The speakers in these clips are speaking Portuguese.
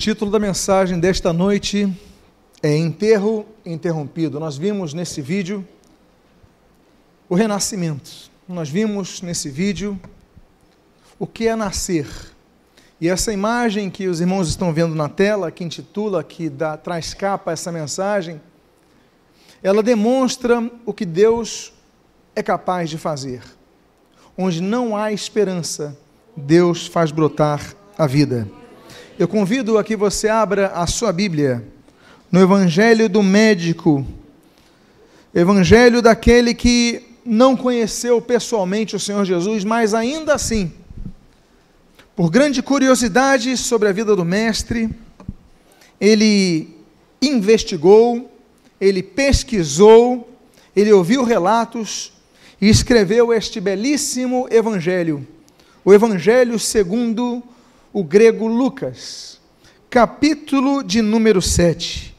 Título da mensagem desta noite é Enterro Interrompido. Nós vimos nesse vídeo o renascimento. Nós vimos nesse vídeo o que é nascer. E essa imagem que os irmãos estão vendo na tela, que intitula, que dá, traz capa a essa mensagem, ela demonstra o que Deus é capaz de fazer. Onde não há esperança, Deus faz brotar a vida. Eu convido a que você abra a sua Bíblia no Evangelho do médico, Evangelho daquele que não conheceu pessoalmente o Senhor Jesus, mas ainda assim, por grande curiosidade sobre a vida do Mestre, ele investigou, ele pesquisou, ele ouviu relatos e escreveu este belíssimo Evangelho, o Evangelho segundo o grego Lucas, capítulo de número 7.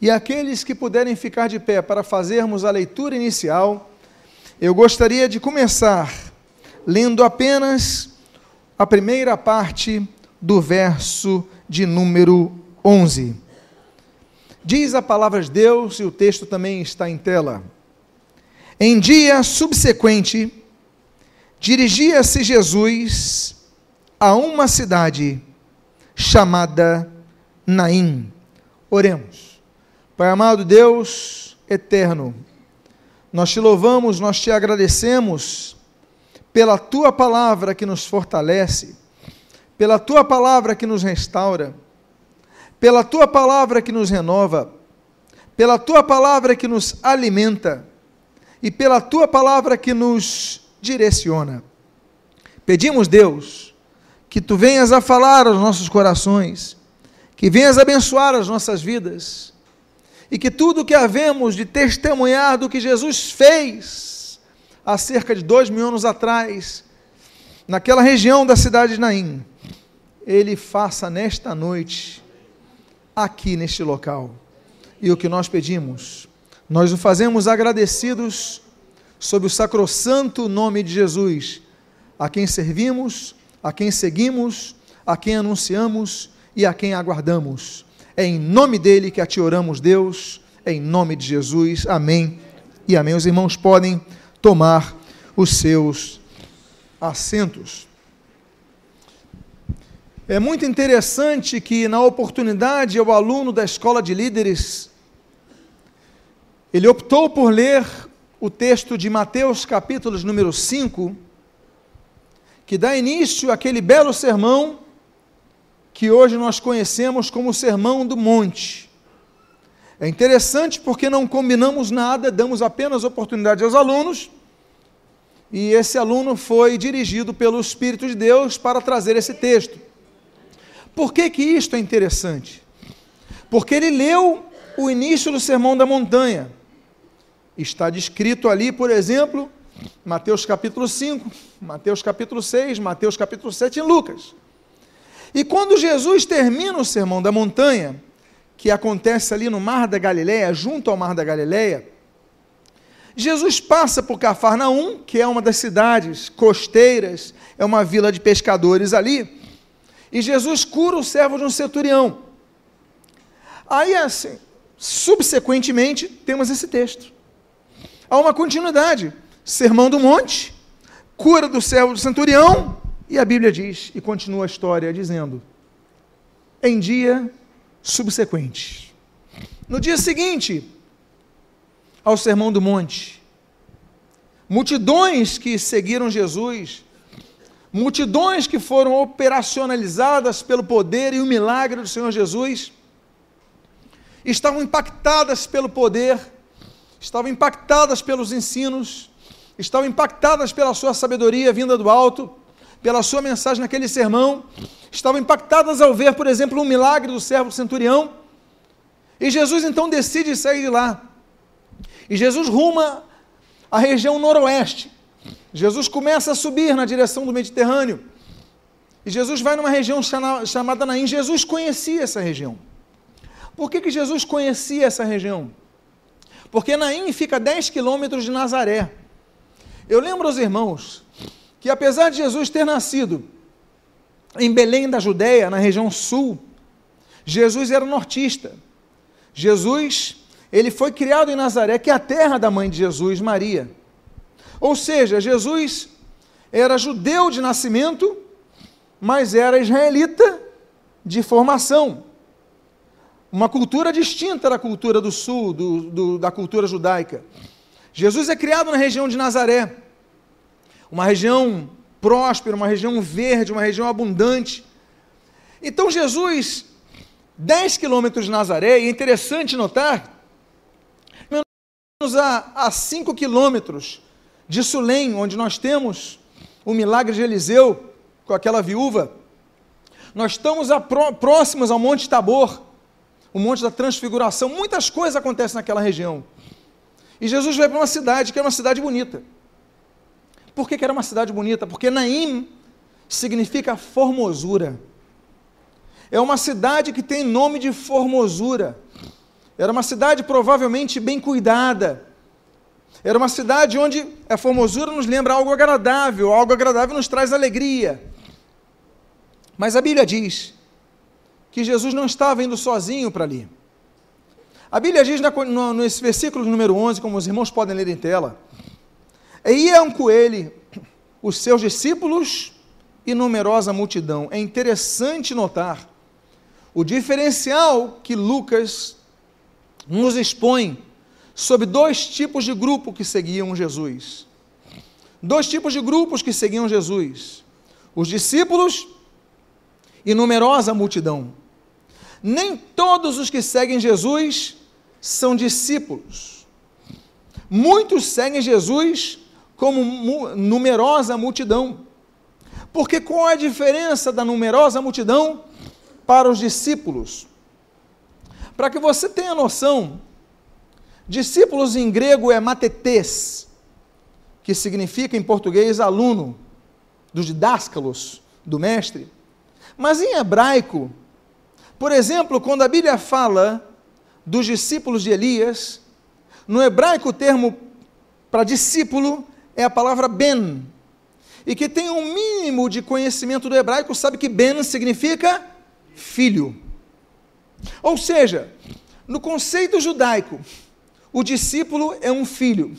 E aqueles que puderem ficar de pé para fazermos a leitura inicial, eu gostaria de começar lendo apenas a primeira parte do verso de número 11. Diz a palavra de Deus, e o texto também está em tela. Em dia subsequente, dirigia-se Jesus a uma cidade chamada Naim. Oremos. Pai amado Deus eterno, nós te louvamos, nós te agradecemos pela tua palavra que nos fortalece, pela tua palavra que nos restaura, pela tua palavra que nos renova, pela tua palavra que nos alimenta e pela tua palavra que nos direciona. Pedimos, Deus, que tu venhas a falar aos nossos corações, que venhas abençoar as nossas vidas, e que tudo que havemos de testemunhar do que Jesus fez há cerca de dois mil anos atrás, naquela região da cidade de Naim, Ele faça nesta noite, aqui neste local. E o que nós pedimos, nós o fazemos agradecidos sob o sacrossanto nome de Jesus, a quem servimos a quem seguimos, a quem anunciamos e a quem aguardamos. É em nome dele que a ti oramos, Deus, é em nome de Jesus. Amém e amém. Os irmãos podem tomar os seus assentos. É muito interessante que, na oportunidade, o aluno da escola de líderes, ele optou por ler o texto de Mateus, capítulo número 5, que dá início àquele belo sermão que hoje nós conhecemos como o Sermão do Monte. É interessante porque não combinamos nada, damos apenas oportunidade aos alunos, e esse aluno foi dirigido pelo Espírito de Deus para trazer esse texto. Por que, que isto é interessante? Porque ele leu o início do Sermão da Montanha. Está descrito ali, por exemplo, Mateus capítulo 5, Mateus capítulo 6, Mateus capítulo 7 e Lucas. E quando Jesus termina o sermão da montanha, que acontece ali no Mar da Galileia, junto ao Mar da Galileia, Jesus passa por Cafarnaum, que é uma das cidades costeiras, é uma vila de pescadores ali, e Jesus cura o servo de um centurião. Aí, assim, subsequentemente, temos esse texto. Há uma continuidade. Sermão do Monte, cura do servo do centurião, e a Bíblia diz, e continua a história dizendo: em dia subsequente. No dia seguinte ao Sermão do Monte, multidões que seguiram Jesus, multidões que foram operacionalizadas pelo poder e o milagre do Senhor Jesus, estavam impactadas pelo poder, estavam impactadas pelos ensinos, estavam impactadas pela sua sabedoria vinda do alto, pela sua mensagem naquele sermão, estavam impactadas ao ver, por exemplo, um milagre do servo centurião. E Jesus então decide sair de lá. E Jesus ruma à região noroeste. Jesus começa a subir na direção do Mediterrâneo. E Jesus vai numa região chamada Naim. Jesus conhecia essa região. Por que, que Jesus conhecia essa região? Porque Naim fica a 10 quilômetros de Nazaré. Eu lembro aos irmãos que, apesar de Jesus ter nascido em Belém da Judéia, na região sul Jesus era nortista. Jesus, ele foi criado em Nazaré, que é a terra da mãe de Jesus, Maria. Ou seja, Jesus era judeu de nascimento, mas era israelita de formação. Uma cultura distinta da cultura do sul, do, do, da cultura judaica. Jesus é criado na região de Nazaré, uma região próspera, uma região verde, uma região abundante. Então Jesus, 10 quilômetros de Nazaré, e é interessante notar, menos a, a 5 quilômetros de Sulém, onde nós temos o milagre de Eliseu com aquela viúva, nós estamos a, próximos ao Monte Tabor, o Monte da Transfiguração, muitas coisas acontecem naquela região. E Jesus vai para uma cidade que é uma cidade bonita. Por que, que era uma cidade bonita? Porque Naim significa formosura. É uma cidade que tem nome de formosura. Era uma cidade provavelmente bem cuidada. Era uma cidade onde a formosura nos lembra algo agradável, algo agradável nos traz alegria. Mas a Bíblia diz que Jesus não estava indo sozinho para ali. A Bíblia diz no, nesse versículo número 11, como os irmãos podem ler em tela, e iam com ele os seus discípulos e numerosa multidão. É interessante notar o diferencial que Lucas nos expõe sobre dois tipos de grupo que seguiam Jesus. Dois tipos de grupos que seguiam Jesus: os discípulos e numerosa multidão. Nem todos os que seguem Jesus são discípulos. Muitos seguem Jesus como numerosa multidão. Porque qual é a diferença da numerosa multidão para os discípulos? Para que você tenha noção, discípulos em grego é matetes, que significa em português aluno, dos didáscalos, do mestre. Mas em hebraico, por exemplo, quando a Bíblia fala dos discípulos de Elias, no hebraico o termo para discípulo é a palavra ben. E que tem um mínimo de conhecimento do hebraico sabe que ben significa filho. Ou seja, no conceito judaico, o discípulo é um filho.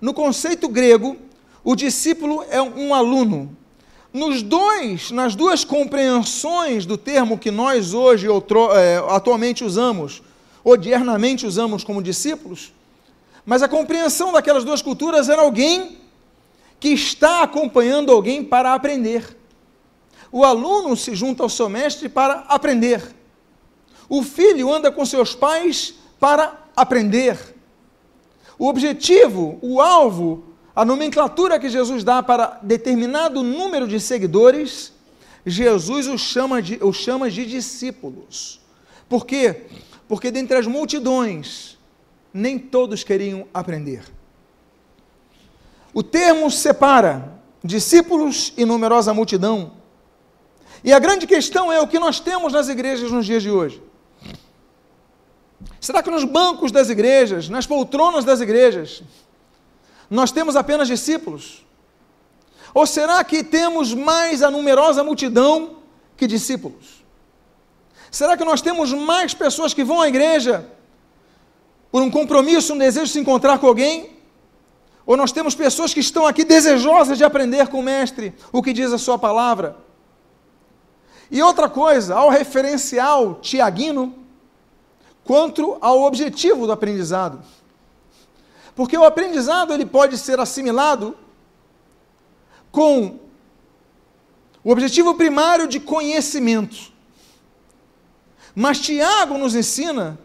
No conceito grego, o discípulo é um aluno. Nos dois, nas duas compreensões do termo que nós hoje outro, é, atualmente usamos, odiernamente usamos como discípulos, mas a compreensão daquelas duas culturas era alguém que está acompanhando alguém para aprender. O aluno se junta ao seu mestre para aprender. O filho anda com seus pais para aprender. O objetivo, o alvo, a nomenclatura que Jesus dá para determinado número de seguidores, Jesus os chama de, os chama de discípulos. Por quê? Porque dentre as multidões, nem todos queriam aprender. O termo separa discípulos e numerosa multidão. E a grande questão é o que nós temos nas igrejas nos dias de hoje. Será que nos bancos das igrejas, nas poltronas das igrejas, nós temos apenas discípulos? Ou será que temos mais a numerosa multidão que discípulos? Será que nós temos mais pessoas que vão à igreja por um compromisso, um desejo de se encontrar com alguém? Ou nós temos pessoas que estão aqui desejosas de aprender com o Mestre o que diz a Sua palavra? E outra coisa, ao referencial tiaguino, quanto ao objetivo do aprendizado. Porque o aprendizado ele pode ser assimilado com o objetivo primário de conhecimento. Mas Tiago nos ensina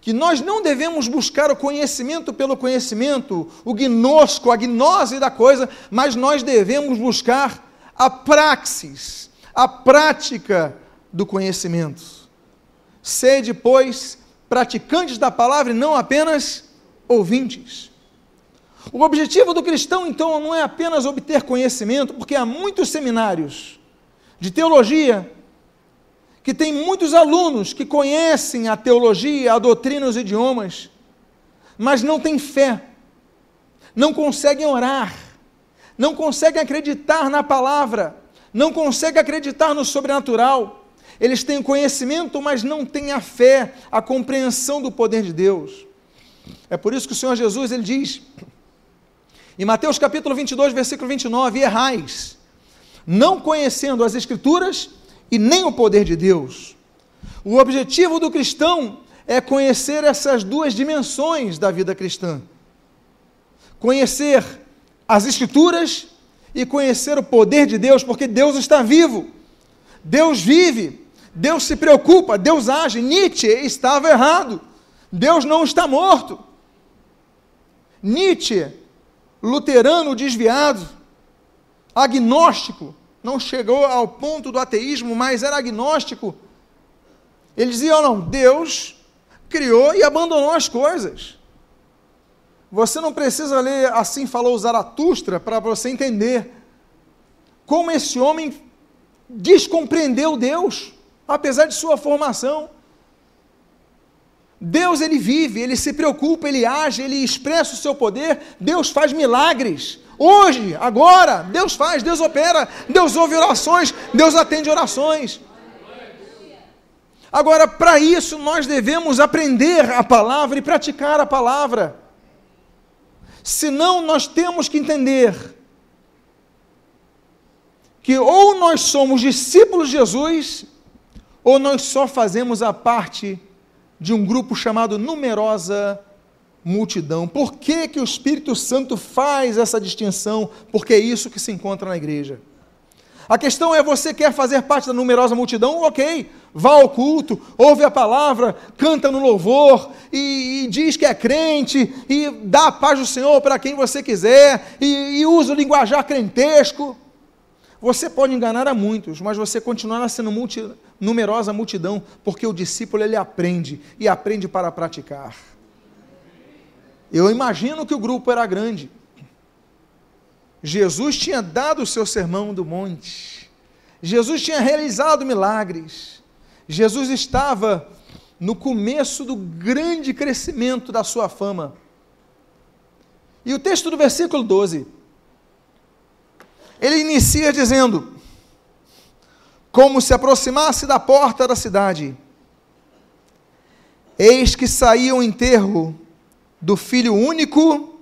que nós não devemos buscar o conhecimento pelo conhecimento, o gnosco, a gnose da coisa, mas nós devemos buscar a praxis, a prática do conhecimento. Sede, pois, praticantes da palavra e não apenas ouvintes. O objetivo do cristão, então, não é apenas obter conhecimento, porque há muitos seminários de teologia que tem muitos alunos que conhecem a teologia, a doutrina, os idiomas, mas não têm fé, não conseguem orar, não conseguem acreditar na palavra, não conseguem acreditar no sobrenatural. Eles têm conhecimento, mas não têm a fé, a compreensão do poder de Deus. É por isso que o Senhor Jesus ele diz, em Mateus capítulo 22, versículo 29, errais, não conhecendo as Escrituras e nem o poder de Deus. O objetivo do cristão é conhecer essas duas dimensões da vida cristã. Conhecer as Escrituras e conhecer o poder de Deus, porque Deus está vivo, Deus vive, Deus se preocupa, Deus age. Nietzsche estava errado, Deus não está morto. Nietzsche, luterano desviado, agnóstico, não chegou ao ponto do ateísmo, mas era agnóstico. Ele dizia: oh, não, Deus criou e abandonou as coisas. Você não precisa ler Assim Falou Zaratustra para você entender como esse homem descompreendeu Deus, apesar de sua formação. Deus ele vive, ele se preocupa, ele age, ele expressa o seu poder, Deus faz milagres. Hoje, agora, Deus faz, Deus opera, Deus ouve orações, Deus atende orações. Agora, para isso, nós devemos aprender a palavra e praticar a palavra. Senão, nós temos que entender que ou nós somos discípulos de Jesus, ou nós só fazemos a parte de um grupo chamado numerosa multidão. Por que, que o Espírito Santo faz essa distinção? Porque é isso que se encontra na igreja. A questão é: você quer fazer parte da numerosa multidão? Ok, vá ao culto, ouve a palavra, canta no louvor e, e diz que é crente e dá a paz do Senhor para quem você quiser e, e usa o linguajar crentesco. Você pode enganar a muitos, mas você continuará sendo multi, numerosa multidão, porque o discípulo ele aprende e aprende para praticar. Eu imagino que o grupo era grande. Jesus tinha dado o seu sermão do monte. Jesus tinha realizado milagres. Jesus estava no começo do grande crescimento da sua fama. E o texto do versículo 12, ele inicia dizendo: Como se aproximasse da porta da cidade, eis que saía o enterro do filho único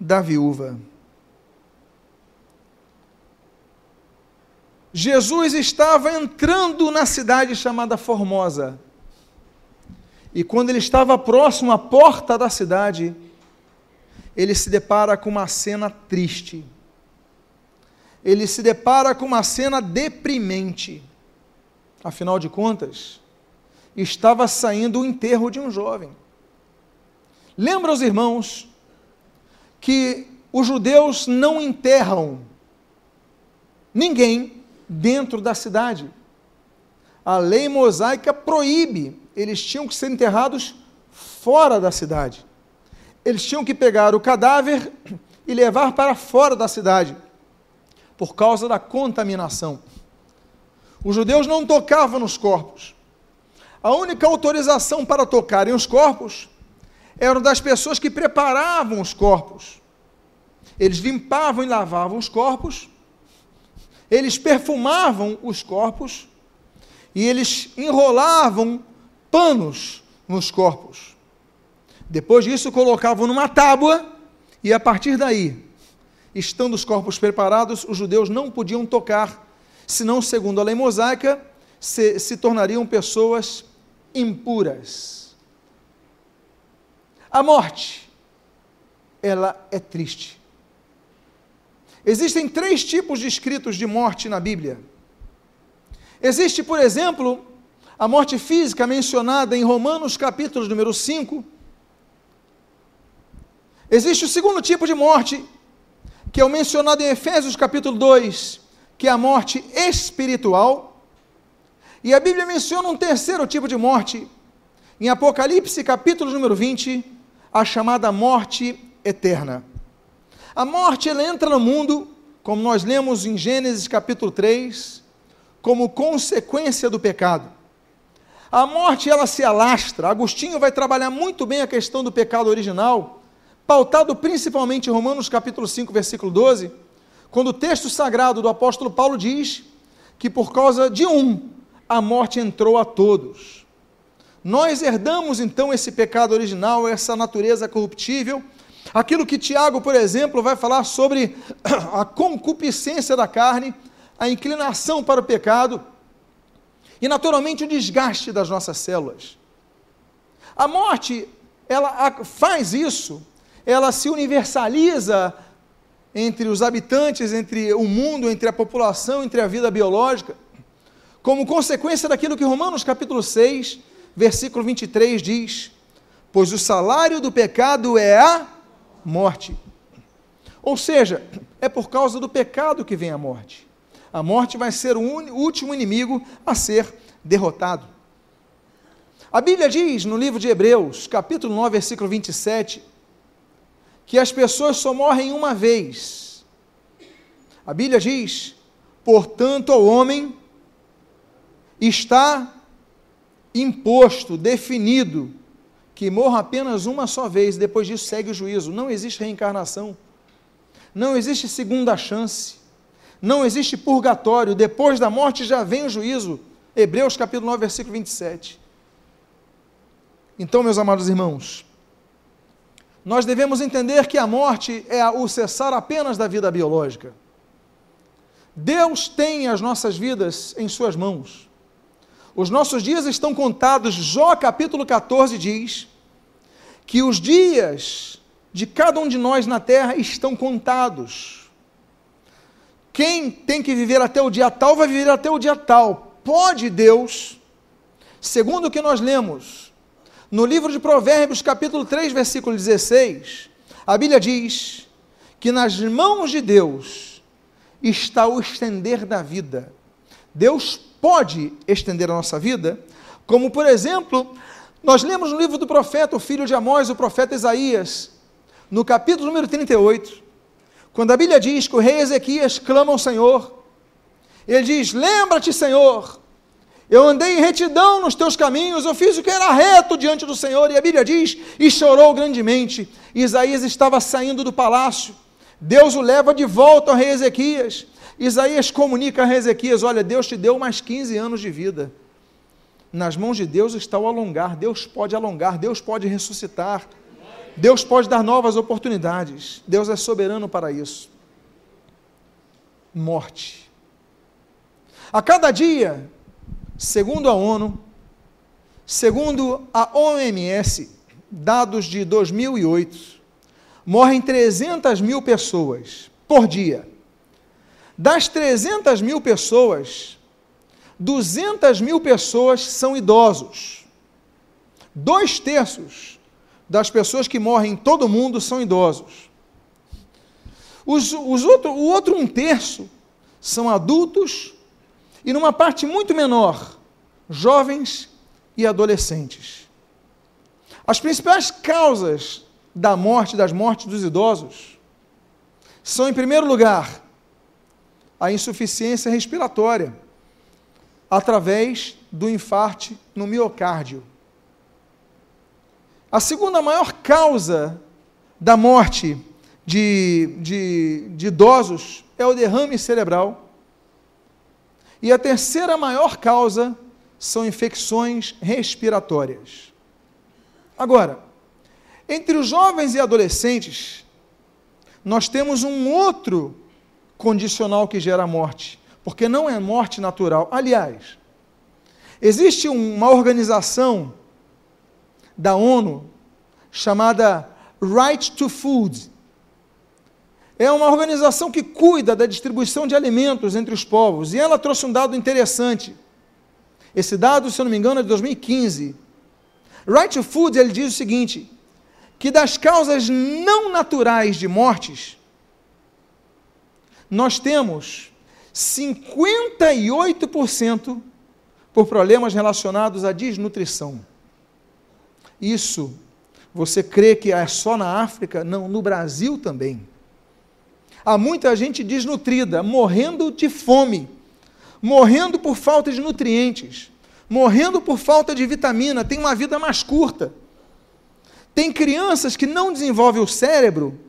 da viúva. Jesus estava entrando na cidade chamada Formosa. E quando ele estava próximo à porta da cidade, ele se depara com uma cena triste. Ele se depara com uma cena deprimente. Afinal de contas, estava saindo o enterro de um jovem. Lembra os irmãos que os judeus não enterram ninguém dentro da cidade. A lei mosaica proíbe, eles tinham que ser enterrados fora da cidade. Eles tinham que pegar o cadáver e levar para fora da cidade, por causa da contaminação. Os judeus não tocavam nos corpos. A única autorização para tocarem os corpos eram das pessoas que preparavam os corpos. Eles limpavam e lavavam os corpos eles perfumavam os corpos e eles enrolavam panos nos corpos. Depois disso, colocavam numa tábua e a partir daí, estando os corpos preparados, os judeus não podiam tocar, senão, segundo a lei mosaica, se, se tornariam pessoas impuras. A morte, ela é triste. Existem três tipos de escritos de morte na Bíblia. Existe, por exemplo, a morte física mencionada em Romanos capítulo número 5. Existe o segundo tipo de morte, que é o mencionado em Efésios capítulo 2, que é a morte espiritual. E a Bíblia menciona um terceiro tipo de morte, em Apocalipse capítulo número 20, a chamada morte eterna. A morte ela entra no mundo, como nós lemos em Gênesis capítulo 3, como consequência do pecado. A morte ela se alastra. Agostinho vai trabalhar muito bem a questão do pecado original, pautado principalmente em Romanos capítulo 5, versículo 12, quando o texto sagrado do apóstolo Paulo diz que por causa de um a morte entrou a todos. Nós herdamos então esse pecado original, essa natureza corruptível, aquilo que Tiago, por exemplo, vai falar sobre a concupiscência da carne, a inclinação para o pecado e, naturalmente, o desgaste das nossas células. A morte, ela faz isso, ela se universaliza entre os habitantes, entre o mundo, entre a população, entre a vida biológica, como consequência daquilo que Romanos capítulo 6, versículo 23 diz: Pois o salário do pecado é a morte. Ou seja, é por causa do pecado que vem a morte. A morte vai ser o último inimigo a ser derrotado. A Bíblia diz no livro de Hebreus, capítulo 9, versículo 27, que as pessoas só morrem uma vez. A Bíblia diz: portanto, ao homem está imposto, definido, que morra apenas uma só vez, depois disso segue o juízo. Não existe reencarnação, não existe segunda chance, não existe purgatório, depois da morte já vem o juízo. Hebreus capítulo 9, versículo 27. Então, meus amados irmãos, nós devemos entender que a morte é o cessar apenas da vida biológica. Deus tem as nossas vidas em Suas mãos. Os nossos dias estão contados. Jó capítulo 14 diz que os dias de cada um de nós na terra estão contados. Quem tem que viver até o dia tal, vai viver até o dia tal. Pode Deus, segundo o que nós lemos no livro de Provérbios, capítulo 3, versículo 16, a Bíblia diz que nas mãos de Deus está o estender da vida. Deus pode estender a nossa vida, como por exemplo, nós lemos no livro do profeta, o filho de Amós, o profeta Isaías, no capítulo número 38, quando a Bíblia diz que o rei Ezequias clama ao Senhor, ele diz: Lembra-te, Senhor, eu andei em retidão nos teus caminhos, eu fiz o que era reto diante do Senhor, e a Bíblia diz: E chorou grandemente. Isaías estava saindo do palácio, Deus o leva de volta ao rei Ezequias, Isaías comunica a Ezequias: Olha, Deus te deu mais 15 anos de vida. Nas mãos de Deus está o alongar. Deus pode alongar, Deus pode ressuscitar. Deus pode dar novas oportunidades. Deus é soberano para isso. Morte. A cada dia, segundo a ONU, segundo a OMS, dados de 2008, morrem 300 mil pessoas por dia das 300 mil pessoas, 200 mil pessoas são idosos. Dois terços das pessoas que morrem em todo o mundo são idosos. Os, os outro, o outro um terço são adultos e, numa parte muito menor, jovens e adolescentes. As principais causas da morte, das mortes dos idosos, são, em primeiro lugar, a insuficiência respiratória através do infarte no miocárdio. A segunda maior causa da morte de, de, de idosos é o derrame cerebral. E a terceira maior causa são infecções respiratórias. Agora, entre os jovens e adolescentes, nós temos um outro condicional que gera morte, porque não é morte natural. Aliás, existe uma organização da ONU chamada Right to Food. É uma organização que cuida da distribuição de alimentos entre os povos, e ela trouxe um dado interessante. Esse dado, se eu não me engano, é de 2015. Right Food, ele diz o seguinte, que das causas não naturais de mortes, nós temos 58% por problemas relacionados à desnutrição. Isso, você crê que é só na África? Não, no Brasil também. Há muita gente desnutrida, morrendo de fome, morrendo por falta de nutrientes, morrendo por falta de vitamina, tem uma vida mais curta. Tem crianças que não desenvolvem o cérebro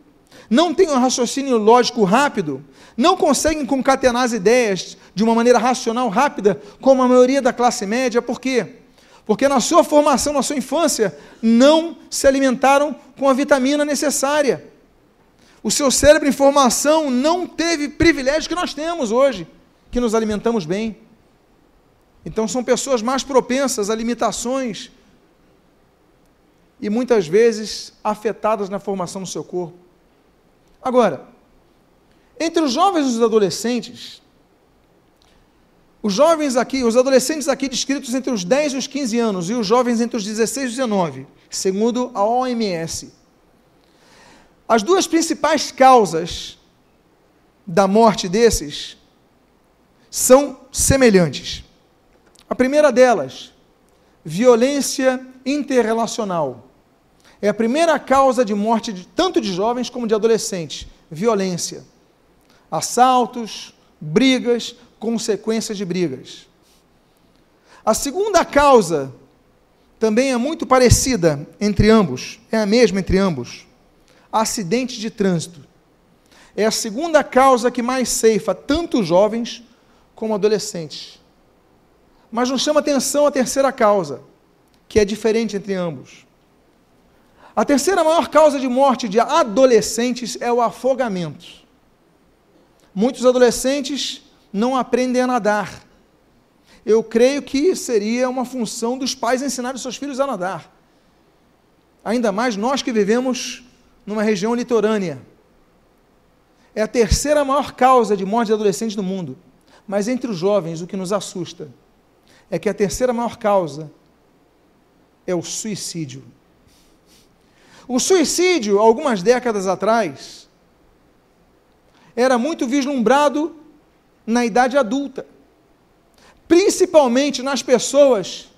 não têm um raciocínio lógico rápido, não conseguem concatenar as ideias de uma maneira racional, rápida, como a maioria da classe média, por quê? Porque na sua formação, na sua infância, não se alimentaram com a vitamina necessária. O seu cérebro em formação não teve privilégio que nós temos hoje, que nos alimentamos bem. Então são pessoas mais propensas a limitações e muitas vezes afetadas na formação do seu corpo. Agora, entre os jovens e os adolescentes, os jovens aqui, os adolescentes aqui descritos entre os 10 e os 15 anos, e os jovens entre os 16 e 19, segundo a OMS. As duas principais causas da morte desses são semelhantes. A primeira delas, violência interrelacional. É a primeira causa de morte de, tanto de jovens como de adolescentes. Violência. Assaltos, brigas, consequências de brigas. A segunda causa também é muito parecida entre ambos, é a mesma entre ambos. Acidente de trânsito. É a segunda causa que mais ceifa tanto jovens como adolescentes. Mas nos chama atenção a terceira causa, que é diferente entre ambos. A terceira maior causa de morte de adolescentes é o afogamento. Muitos adolescentes não aprendem a nadar. Eu creio que seria uma função dos pais ensinar os seus filhos a nadar. Ainda mais nós que vivemos numa região litorânea. É a terceira maior causa de morte de adolescentes no mundo. Mas entre os jovens, o que nos assusta é que a terceira maior causa é o suicídio. O suicídio, algumas décadas atrás, era muito vislumbrado na idade adulta, principalmente nas pessoas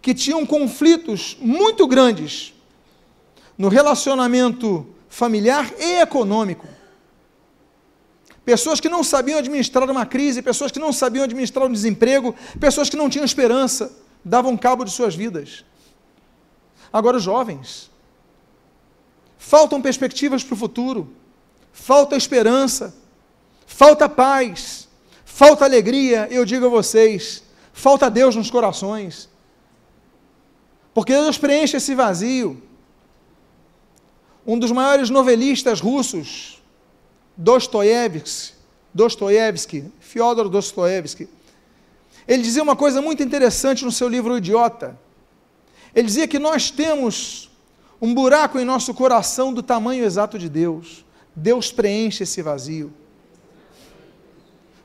que tinham conflitos muito grandes no relacionamento familiar e econômico. Pessoas que não sabiam administrar uma crise, pessoas que não sabiam administrar um desemprego, pessoas que não tinham esperança, davam cabo de suas vidas. Agora, os jovens, faltam perspectivas para o futuro, falta esperança, falta paz, falta alegria, eu digo a vocês, falta Deus nos corações. Porque Deus preenche esse vazio. Um dos maiores novelistas russos, Dostoiévski, Dostoiévski, Fyodor Dostoiévski, ele dizia uma coisa muito interessante no seu livro O Idiota. Ele dizia que nós temos um buraco em nosso coração do tamanho exato de Deus. Deus preenche esse vazio.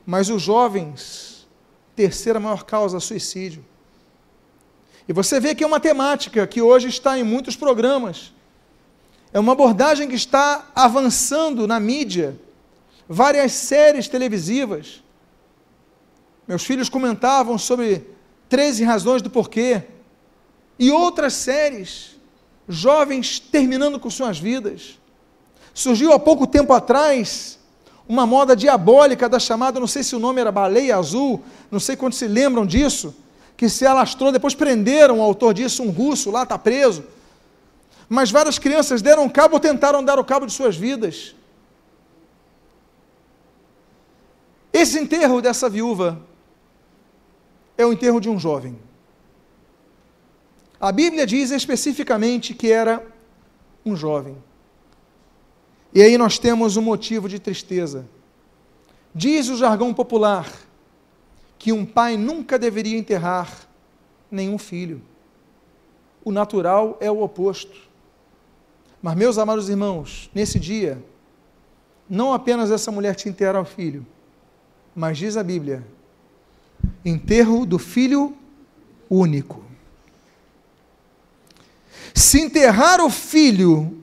Mas os jovens, terceira maior causa, suicídio. E você vê que é uma temática que hoje está em muitos programas. É uma abordagem que está avançando na mídia. Várias séries televisivas. Meus filhos comentavam sobre 13 razões do porquê. E outras séries. Jovens terminando com suas vidas. Surgiu há pouco tempo atrás uma moda diabólica da chamada, não sei se o nome era baleia azul, não sei quantos se lembram disso, que se alastrou, depois prenderam o autor disso, um russo lá está preso. Mas várias crianças deram cabo ou tentaram dar o cabo de suas vidas. Esse enterro dessa viúva é o enterro de um jovem. A Bíblia diz especificamente que era um jovem. E aí nós temos um motivo de tristeza. Diz o jargão popular que um pai nunca deveria enterrar nenhum filho. O natural é o oposto. Mas, meus amados irmãos, nesse dia, não apenas essa mulher tinha enterrar o filho, mas diz a Bíblia: enterro do filho único. Se enterrar o filho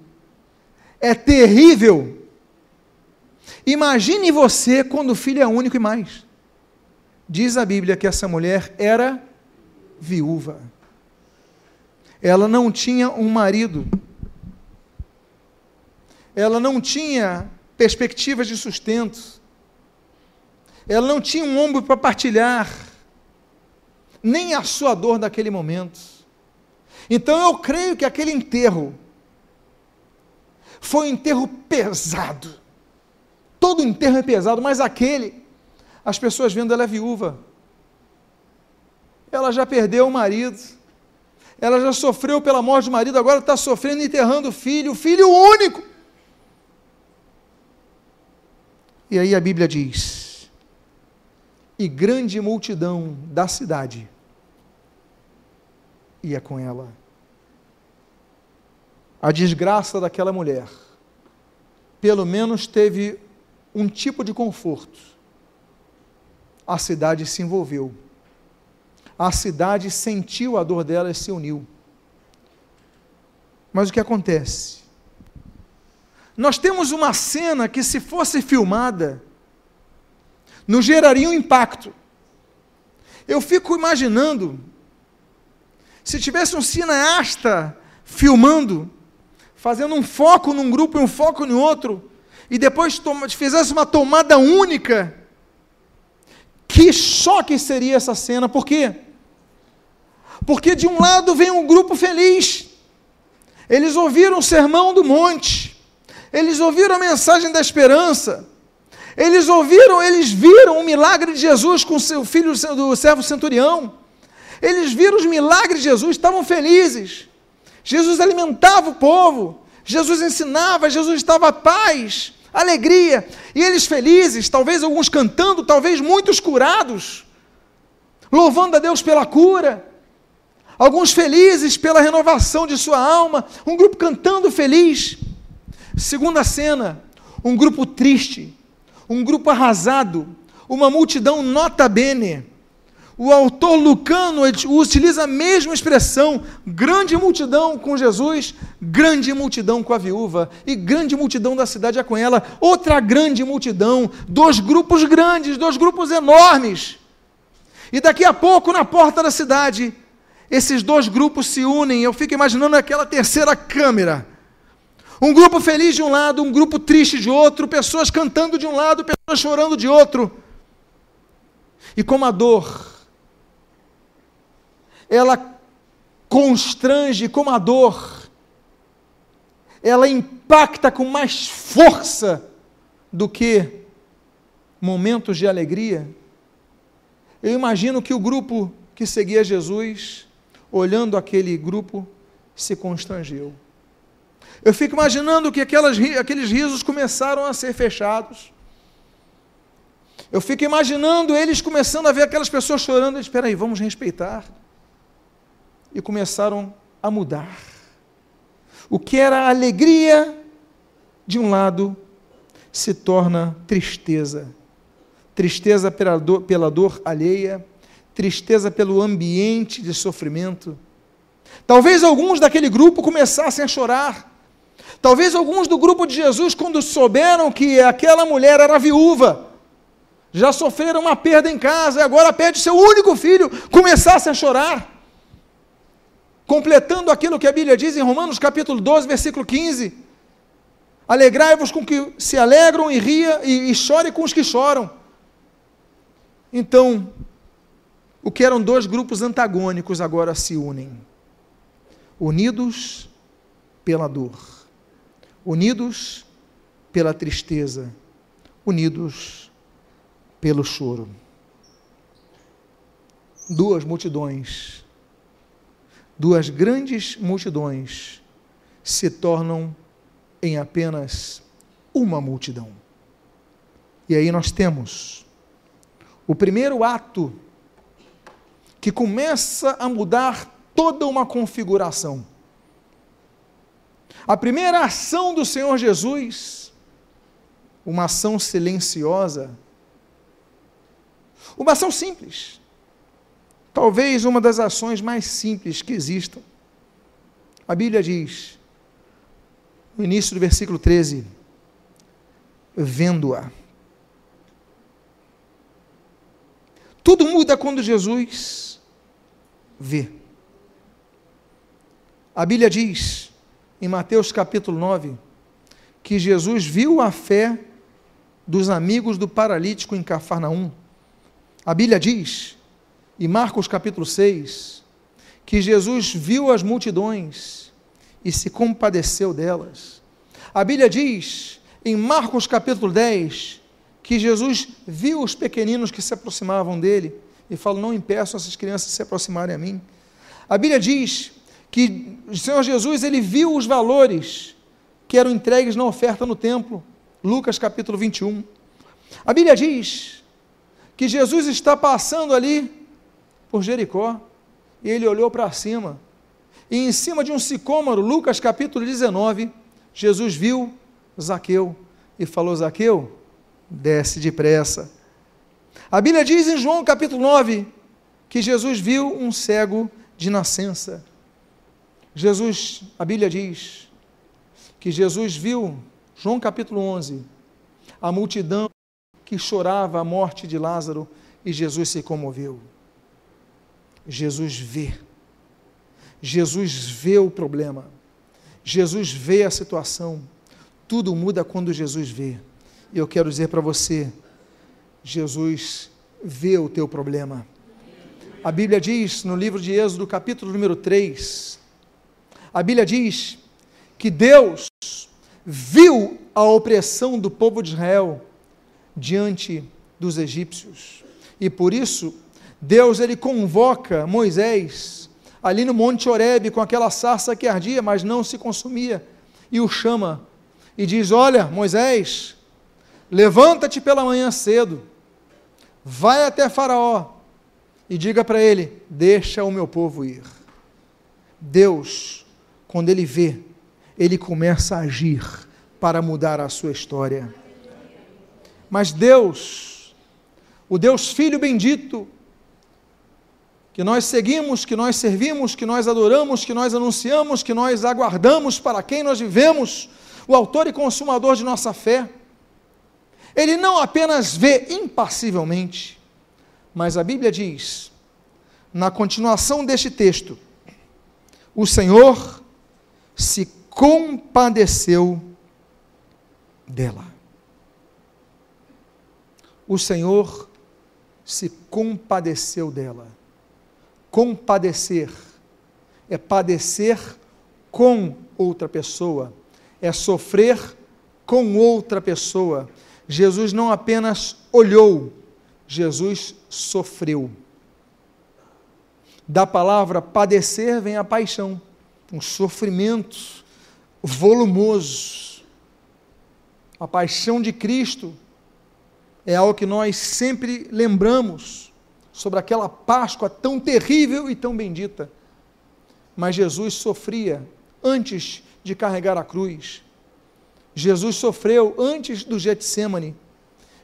é terrível. Imagine você quando o filho é único e mais. Diz a Bíblia que essa mulher era viúva. Ela não tinha um marido. Ela não tinha perspectivas de sustento. Ela não tinha um ombro para partilhar, nem a sua dor naquele momento. Então eu creio que aquele enterro Foi um enterro pesado. Todo enterro é pesado, mas aquele, as pessoas vendo ela é viúva. Ela já perdeu o marido. Ela já sofreu pela morte do marido, agora está sofrendo enterrando o filho, o filho único. E aí a Bíblia diz: E grande multidão da cidade ia com ela. A desgraça daquela mulher, pelo menos teve um tipo de conforto. A cidade se envolveu. A cidade sentiu a dor dela e se uniu. Mas o que acontece? Nós temos uma cena que, se fosse filmada, nos geraria um impacto. Eu fico imaginando, se tivesse um cineasta filmando, fazendo um foco num grupo e um foco no outro, e depois fizesse uma tomada única, que choque seria essa cena, por quê? Porque de um lado vem um grupo feliz, eles ouviram o sermão do monte, eles ouviram a mensagem da esperança, eles ouviram, eles viram o milagre de Jesus com seu filho do servo centurião, eles viram os milagres de Jesus, estavam felizes. Jesus alimentava o povo, Jesus ensinava, Jesus estava paz, alegria, e eles felizes, talvez alguns cantando, talvez muitos curados, louvando a Deus pela cura, alguns felizes pela renovação de sua alma, um grupo cantando feliz. Segunda cena, um grupo triste, um grupo arrasado, uma multidão nota bene. O autor Lucano utiliza a mesma expressão: grande multidão com Jesus, grande multidão com a viúva, e grande multidão da cidade é com ela, outra grande multidão, dois grupos grandes, dois grupos enormes. E daqui a pouco, na porta da cidade, esses dois grupos se unem. Eu fico imaginando aquela terceira câmera um grupo feliz de um lado, um grupo triste de outro, pessoas cantando de um lado, pessoas chorando de outro. E como a dor, ela constrange, como a dor, ela impacta com mais força do que momentos de alegria. Eu imagino que o grupo que seguia Jesus, olhando aquele grupo, se constrangeu. Eu fico imaginando que aquelas, aqueles risos começaram a ser fechados. Eu fico imaginando eles começando a ver aquelas pessoas chorando. Espera aí, vamos respeitar. E começaram a mudar. O que era alegria de um lado se torna tristeza. Tristeza pela dor, pela dor alheia, tristeza pelo ambiente de sofrimento. Talvez alguns daquele grupo começassem a chorar Talvez alguns do grupo de Jesus, quando souberam que aquela mulher era viúva, já sofreram uma perda em casa e agora perde seu único filho, começassem a chorar. Completando aquilo que a Bíblia diz em Romanos capítulo 12, versículo 15. Alegrai-vos com que se alegram e ria e, e chore com os que choram. Então, o que eram dois grupos antagônicos agora se unem, unidos pela dor unidos pela tristeza, unidos pelo choro. Duas multidões, duas grandes multidões se tornam em apenas uma multidão. E aí nós temos o primeiro ato que começa a mudar toda uma configuração a primeira ação do Senhor Jesus, uma ação silenciosa, uma ação simples, talvez uma das ações mais simples que existam. A Bíblia diz, no início do versículo 13, vendo-a. Tudo muda quando Jesus vê. A Bíblia diz, em Mateus capítulo 9, que Jesus viu a fé dos amigos do paralítico em Cafarnaum. A Bíblia diz, em Marcos capítulo 6, que Jesus viu as multidões e se compadeceu delas. A Bíblia diz, em Marcos capítulo 10, que Jesus viu os pequeninos que se aproximavam dele e falou: Não impeçam essas crianças se aproximarem a mim. A Bíblia diz que o Senhor Jesus ele viu os valores que eram entregues na oferta no templo. Lucas capítulo 21. A Bíblia diz que Jesus está passando ali por Jericó e ele olhou para cima. E em cima de um sicômoro, Lucas capítulo 19, Jesus viu Zaqueu e falou: Zaqueu, desce depressa. A Bíblia diz em João capítulo 9 que Jesus viu um cego de nascença. Jesus, a Bíblia diz que Jesus viu, João capítulo 11, a multidão que chorava a morte de Lázaro e Jesus se comoveu. Jesus vê. Jesus vê o problema. Jesus vê a situação. Tudo muda quando Jesus vê. E eu quero dizer para você: Jesus vê o teu problema. A Bíblia diz no livro de Êxodo, capítulo número 3, a Bíblia diz que Deus viu a opressão do povo de Israel diante dos egípcios. E por isso, Deus ele convoca Moisés ali no Monte Horebe com aquela sarça que ardia, mas não se consumia, e o chama e diz: Olha, Moisés, levanta-te pela manhã cedo, vai até Faraó e diga para ele: Deixa o meu povo ir. Deus, quando ele vê, ele começa a agir para mudar a sua história. Mas Deus, o Deus Filho bendito, que nós seguimos, que nós servimos, que nós adoramos, que nós anunciamos, que nós aguardamos, para quem nós vivemos, o autor e consumador de nossa fé, ele não apenas vê impassivelmente, mas a Bíblia diz, na continuação deste texto, o Senhor se compadeceu dela. O Senhor se compadeceu dela. Compadecer é padecer com outra pessoa é sofrer com outra pessoa. Jesus não apenas olhou, Jesus sofreu. Da palavra padecer vem a paixão, um sofrimento volumoso. A paixão de Cristo é algo que nós sempre lembramos sobre aquela Páscoa tão terrível e tão bendita. Mas Jesus sofria antes de carregar a cruz. Jesus sofreu antes do Getsemane.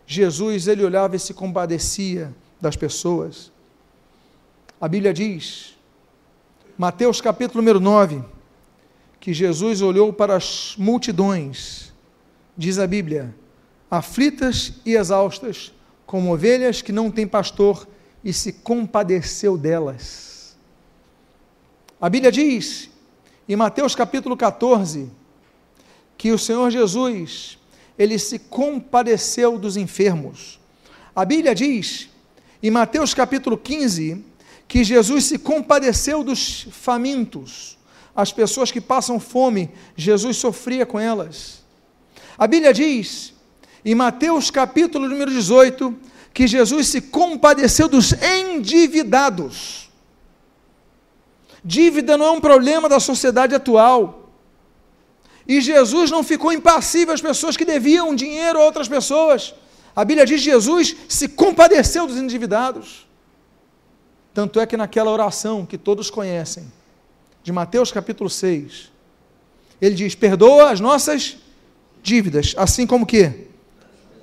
Jesus, ele olhava e se compadecia das pessoas. A Bíblia diz, Mateus capítulo número 9, que Jesus olhou para as multidões, diz a Bíblia, aflitas e exaustas, como ovelhas que não têm pastor, e se compadeceu delas. A Bíblia diz em Mateus capítulo 14, que o Senhor Jesus, ele se compadeceu dos enfermos. A Bíblia diz, em Mateus capítulo 15, que Jesus se compadeceu dos famintos, as pessoas que passam fome, Jesus sofria com elas. A Bíblia diz, em Mateus capítulo número 18, que Jesus se compadeceu dos endividados. Dívida não é um problema da sociedade atual. E Jesus não ficou impassível às pessoas que deviam dinheiro a outras pessoas. A Bíblia diz que Jesus se compadeceu dos endividados. Tanto é que naquela oração que todos conhecem, de Mateus capítulo 6, ele diz: Perdoa as nossas dívidas, assim como que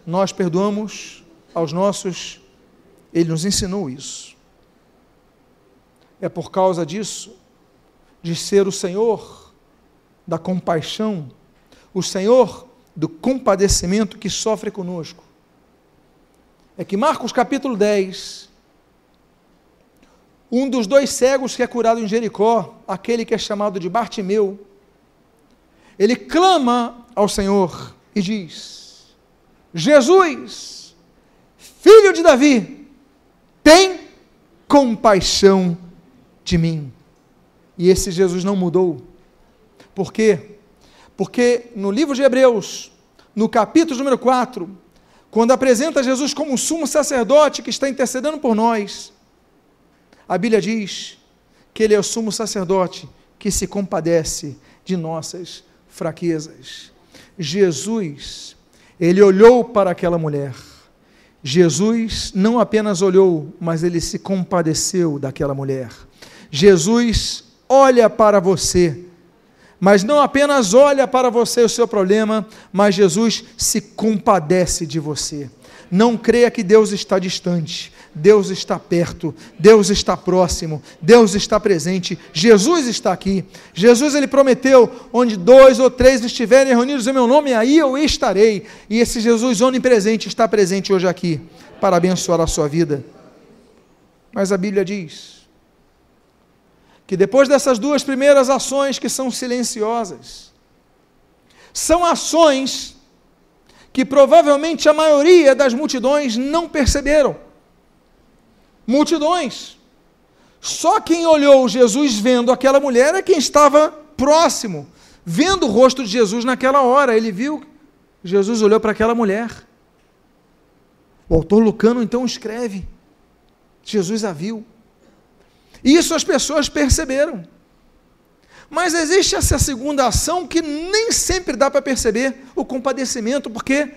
nós perdoamos aos nossos. Ele nos ensinou isso. É por causa disso, de ser o Senhor da compaixão, o Senhor do compadecimento que sofre conosco. É que Marcos capítulo 10, um dos dois cegos que é curado em Jericó, aquele que é chamado de Bartimeu, ele clama ao Senhor e diz: Jesus, filho de Davi, tem compaixão de mim. E esse Jesus não mudou. Por quê? Porque no livro de Hebreus, no capítulo número 4, quando apresenta Jesus como um sumo sacerdote que está intercedendo por nós, a Bíblia diz que ele é o sumo sacerdote que se compadece de nossas fraquezas. Jesus, ele olhou para aquela mulher. Jesus não apenas olhou, mas ele se compadeceu daquela mulher. Jesus olha para você, mas não apenas olha para você o seu problema, mas Jesus se compadece de você. Não creia que Deus está distante. Deus está perto, Deus está próximo, Deus está presente, Jesus está aqui. Jesus ele prometeu: onde dois ou três estiverem reunidos em meu nome, aí eu estarei. E esse Jesus onipresente está presente hoje aqui para abençoar a sua vida. Mas a Bíblia diz que depois dessas duas primeiras ações que são silenciosas, são ações que provavelmente a maioria das multidões não perceberam. Multidões. Só quem olhou Jesus vendo aquela mulher é quem estava próximo, vendo o rosto de Jesus naquela hora. Ele viu, Jesus olhou para aquela mulher. O autor Lucano então escreve: Jesus a viu. Isso as pessoas perceberam. Mas existe essa segunda ação que nem sempre dá para perceber o compadecimento, porque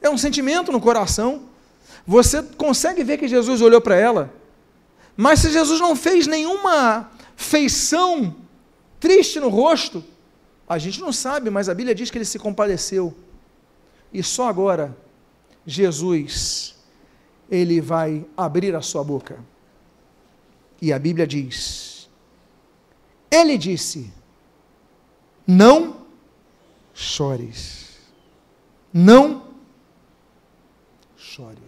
é um sentimento no coração. Você consegue ver que Jesus olhou para ela, mas se Jesus não fez nenhuma feição triste no rosto, a gente não sabe, mas a Bíblia diz que ele se compadeceu. E só agora, Jesus, ele vai abrir a sua boca. E a Bíblia diz: Ele disse: Não chores. Não chores.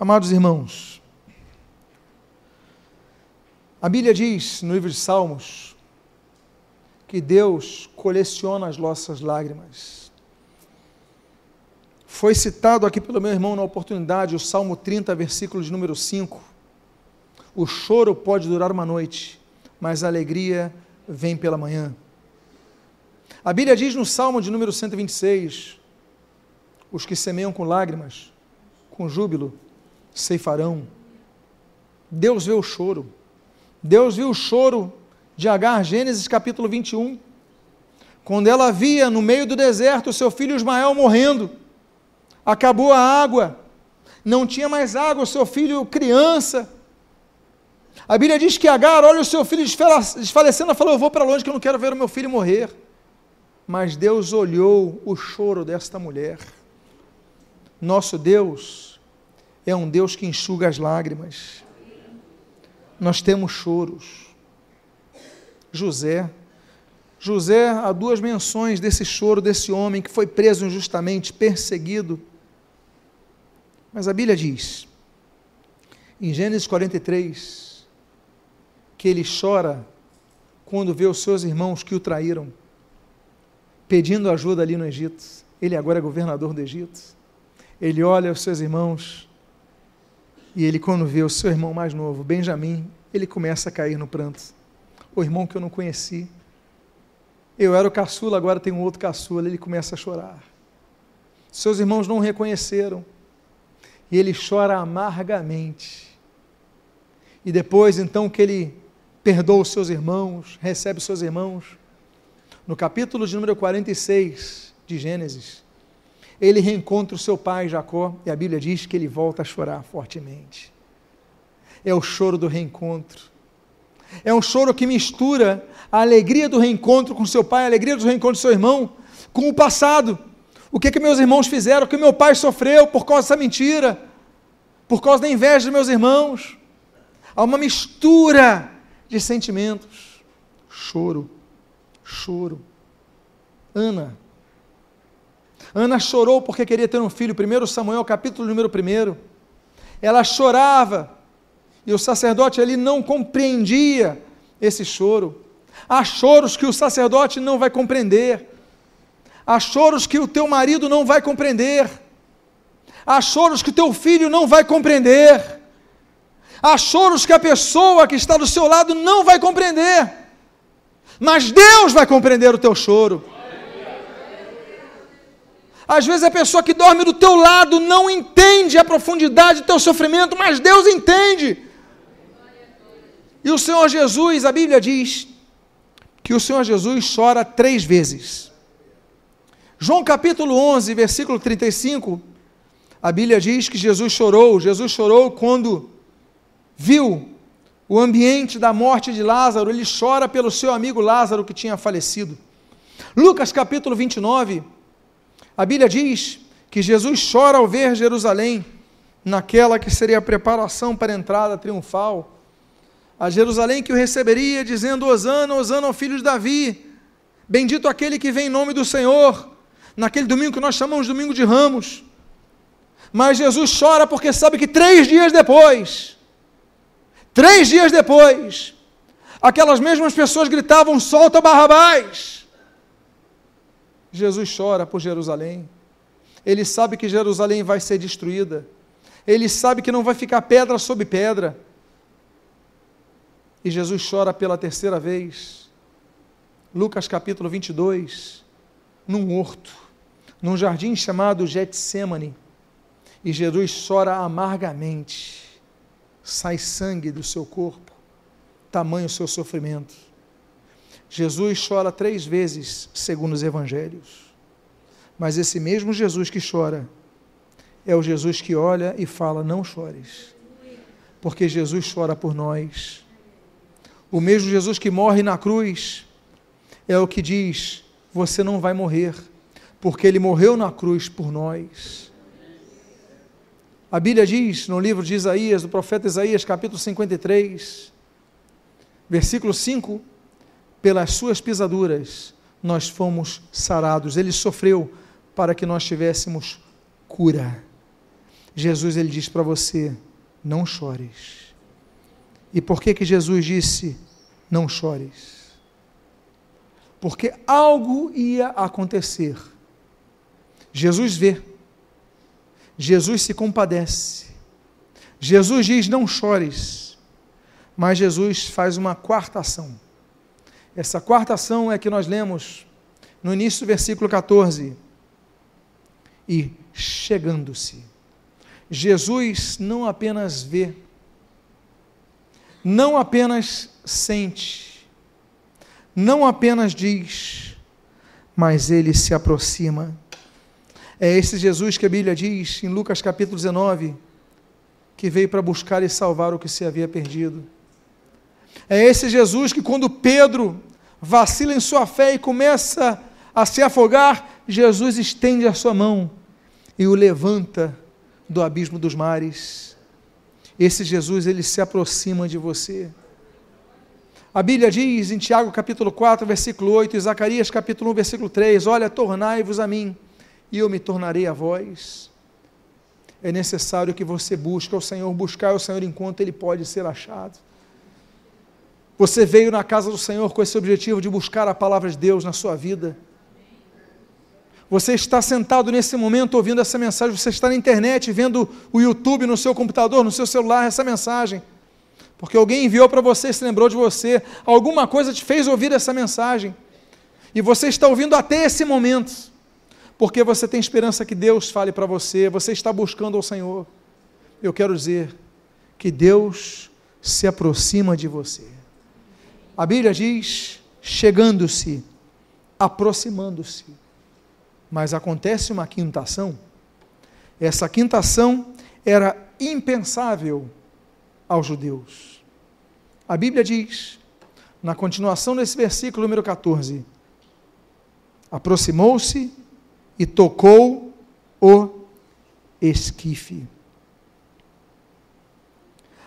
Amados irmãos, a Bíblia diz no livro de Salmos que Deus coleciona as nossas lágrimas. Foi citado aqui pelo meu irmão na oportunidade o Salmo 30, versículo de número 5. O choro pode durar uma noite, mas a alegria vem pela manhã. A Bíblia diz no Salmo de número 126: Os que semeiam com lágrimas, com júbilo, ceifarão. Deus vê o choro. Deus viu o choro de Agar, Gênesis capítulo 21. Quando ela via no meio do deserto seu filho Ismael morrendo acabou a água, não tinha mais água, seu filho criança. A Bíblia diz que Agar olha o seu filho desfalecendo e falou: Eu vou para longe que eu não quero ver o meu filho morrer. Mas Deus olhou o choro desta mulher. Nosso Deus é um Deus que enxuga as lágrimas. Nós temos choros. José. José, há duas menções desse choro desse homem que foi preso injustamente, perseguido mas a Bíblia diz, em Gênesis 43, que ele chora quando vê os seus irmãos que o traíram, pedindo ajuda ali no Egito. Ele agora é governador do Egito. Ele olha os seus irmãos e ele, quando vê o seu irmão mais novo, Benjamim, ele começa a cair no pranto. O irmão que eu não conheci. Eu era o caçula, agora tem um outro caçula. Ele começa a chorar. Seus irmãos não o reconheceram e ele chora amargamente. E depois, então, que ele perdoa os seus irmãos, recebe os seus irmãos, no capítulo de número 46 de Gênesis, ele reencontra o seu pai Jacó, e a Bíblia diz que ele volta a chorar fortemente. É o choro do reencontro. É um choro que mistura a alegria do reencontro com seu pai, a alegria do reencontro com seu irmão, com o passado. O que que meus irmãos fizeram? O que meu pai sofreu por causa dessa mentira? Por causa da inveja dos meus irmãos? Há uma mistura de sentimentos. Choro, choro. Ana. Ana chorou porque queria ter um filho. 1 Samuel, capítulo número 1. Ela chorava. E o sacerdote ali não compreendia esse choro. Há choros que o sacerdote não vai compreender. Há choros que o teu marido não vai compreender. Há choros que o teu filho não vai compreender. Há choros que a pessoa que está do seu lado não vai compreender. Mas Deus vai compreender o teu choro. Às vezes a pessoa que dorme do teu lado não entende a profundidade do teu sofrimento, mas Deus entende. E o Senhor Jesus, a Bíblia diz que o Senhor Jesus chora três vezes. João capítulo 11, versículo 35, a Bíblia diz que Jesus chorou. Jesus chorou quando viu o ambiente da morte de Lázaro, ele chora pelo seu amigo Lázaro que tinha falecido. Lucas capítulo 29, a Bíblia diz que Jesus chora ao ver Jerusalém, naquela que seria a preparação para a entrada triunfal. A Jerusalém que o receberia, dizendo: Osana, Osana ao filho de Davi, bendito aquele que vem em nome do Senhor, naquele domingo que nós chamamos de domingo de ramos. Mas Jesus chora porque sabe que três dias depois, três dias depois, aquelas mesmas pessoas gritavam: solta Barrabás. Jesus chora por Jerusalém. Ele sabe que Jerusalém vai ser destruída. Ele sabe que não vai ficar pedra sobre pedra. E Jesus chora pela terceira vez. Lucas capítulo 22, num horto, num jardim chamado Getsemane. E Jesus chora amargamente. Sai sangue do seu corpo, tamanho o seu sofrimento. Jesus chora três vezes, segundo os evangelhos. Mas esse mesmo Jesus que chora é o Jesus que olha e fala: Não chores, porque Jesus chora por nós. O mesmo Jesus que morre na cruz é o que diz: Você não vai morrer, porque ele morreu na cruz por nós. A Bíblia diz no livro de Isaías, do profeta Isaías, capítulo 53, versículo 5 pelas suas pisaduras nós fomos sarados. Ele sofreu para que nós tivéssemos cura. Jesus ele diz para você: não chores. E por que que Jesus disse: não chores? Porque algo ia acontecer. Jesus vê. Jesus se compadece. Jesus diz: não chores. Mas Jesus faz uma quarta ação. Essa quarta ação é que nós lemos no início do versículo 14. E chegando-se. Jesus não apenas vê, não apenas sente, não apenas diz, mas ele se aproxima. É esse Jesus que a Bíblia diz em Lucas capítulo 19, que veio para buscar e salvar o que se havia perdido. É esse Jesus que, quando Pedro vacila em sua fé e começa a se afogar, Jesus estende a sua mão e o levanta do abismo dos mares. Esse Jesus, ele se aproxima de você. A Bíblia diz em Tiago capítulo 4, versículo 8, e Zacarias capítulo 1, versículo 3, olha, tornai-vos a mim, e eu me tornarei a vós. É necessário que você busque o Senhor, buscar o Senhor enquanto ele pode ser achado. Você veio na casa do Senhor com esse objetivo de buscar a palavra de Deus na sua vida. Você está sentado nesse momento ouvindo essa mensagem, você está na internet vendo o YouTube no seu computador, no seu celular, essa mensagem. Porque alguém enviou para você, se lembrou de você, alguma coisa te fez ouvir essa mensagem. E você está ouvindo até esse momento, porque você tem esperança que Deus fale para você, você está buscando ao Senhor. Eu quero dizer que Deus se aproxima de você. A Bíblia diz: chegando-se, aproximando-se. Mas acontece uma quinta ação. Essa quinta ação era impensável aos judeus. A Bíblia diz, na continuação desse versículo número 14: aproximou-se e tocou o esquife.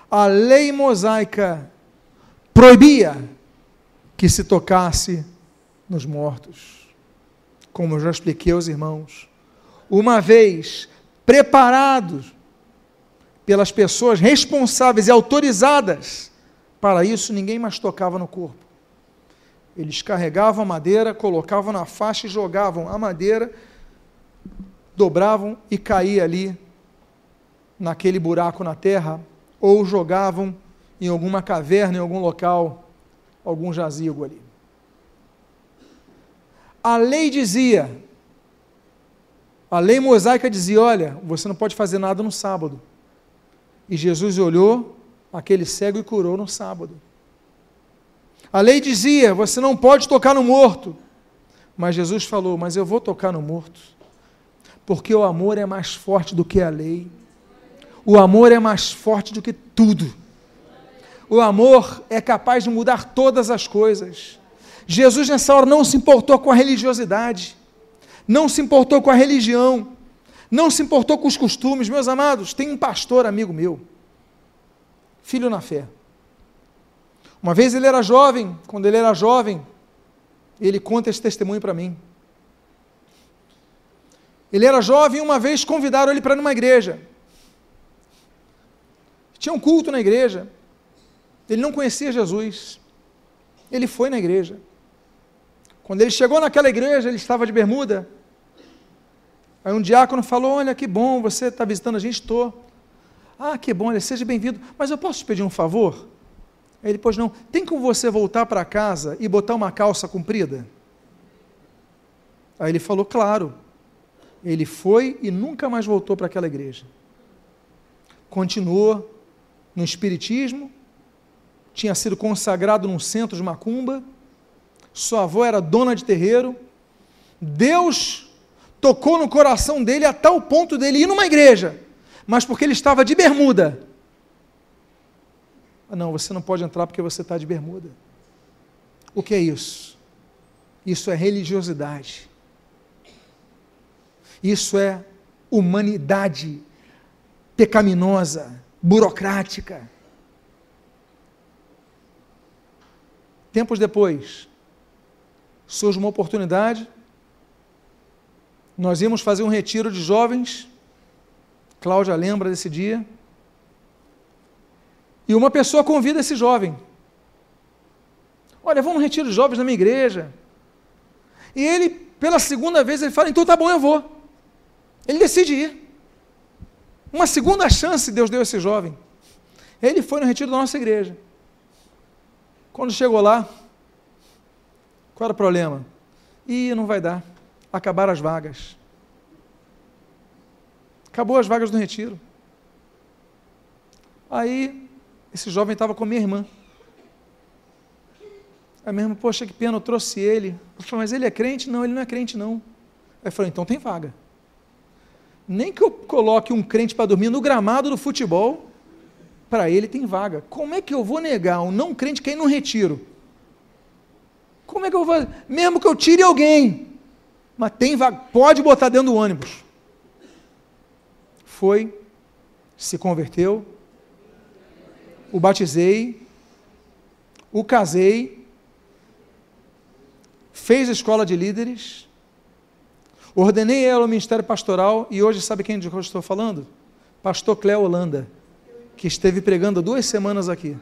A lei mosaica proibia que se tocasse nos mortos. Como eu já expliquei aos irmãos, uma vez preparados pelas pessoas responsáveis e autorizadas para isso, ninguém mais tocava no corpo. Eles carregavam a madeira, colocavam na faixa e jogavam a madeira, dobravam e caía ali naquele buraco na terra, ou jogavam em alguma caverna, em algum local algum jazigo ali. A lei dizia, a lei mosaica dizia: olha, você não pode fazer nada no sábado. E Jesus olhou aquele cego e curou no sábado. A lei dizia: você não pode tocar no morto. Mas Jesus falou: mas eu vou tocar no morto. Porque o amor é mais forte do que a lei. O amor é mais forte do que tudo. O amor é capaz de mudar todas as coisas. Jesus, nessa hora, não se importou com a religiosidade, não se importou com a religião, não se importou com os costumes. Meus amados, tem um pastor amigo meu, filho na fé. Uma vez ele era jovem, quando ele era jovem, ele conta esse testemunho para mim. Ele era jovem e uma vez convidaram ele para ir numa igreja. Tinha um culto na igreja. Ele não conhecia Jesus. Ele foi na igreja. Quando ele chegou naquela igreja, ele estava de bermuda. Aí um diácono falou: Olha, que bom, você está visitando a gente? Estou. Ah, que bom, ele seja bem-vindo. Mas eu posso te pedir um favor? Ele, pois não, tem como você voltar para casa e botar uma calça comprida? Aí ele falou, claro. Ele foi e nunca mais voltou para aquela igreja. Continuou no Espiritismo, tinha sido consagrado num centro de macumba, sua avó era dona de terreiro. Deus tocou no coração dele a tal ponto dele ir numa igreja, mas porque ele estava de bermuda. Não, você não pode entrar porque você está de bermuda. O que é isso? Isso é religiosidade. Isso é humanidade pecaminosa, burocrática. Tempos depois, surge uma oportunidade. Nós íamos fazer um retiro de jovens. Cláudia lembra desse dia. E uma pessoa convida esse jovem. Olha, vamos no retiro de jovens na minha igreja. E ele, pela segunda vez, ele fala: então tá bom, eu vou. Ele decide ir. Uma segunda chance Deus deu a esse jovem. Ele foi no retiro da nossa igreja. Quando chegou lá, qual era o problema? Ih, não vai dar. Acabaram as vagas. Acabou as vagas do retiro. Aí, esse jovem estava com a minha irmã. A minha irmã, poxa, que pena, eu trouxe ele. Eu falei, mas ele é crente? Não, ele não é crente, não. Aí falei, então tem vaga. Nem que eu coloque um crente para dormir no gramado do futebol, para ele tem vaga. Como é que eu vou negar um não crente que ir no retiro? Como é que eu vou fazer? Mesmo que eu tire alguém, mas tem vaga, pode botar dentro do ônibus. Foi, se converteu, o batizei, o casei, fez a escola de líderes, Ordenei ela ao ministério pastoral e hoje sabe quem de eu estou falando? Pastor Cléo Holanda, que esteve pregando duas semanas aqui.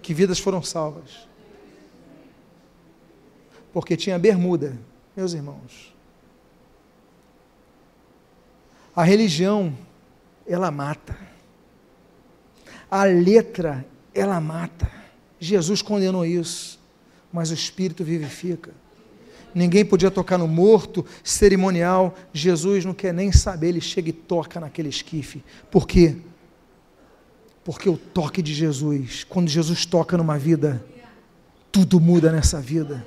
Que vidas foram salvas. Porque tinha bermuda, meus irmãos. A religião, ela mata. A letra, ela mata. Jesus condenou isso, mas o Espírito vivifica ninguém podia tocar no morto, cerimonial. Jesus não quer nem saber, ele chega e toca naquele esquife. Por quê? Porque o toque de Jesus, quando Jesus toca numa vida, tudo muda nessa vida.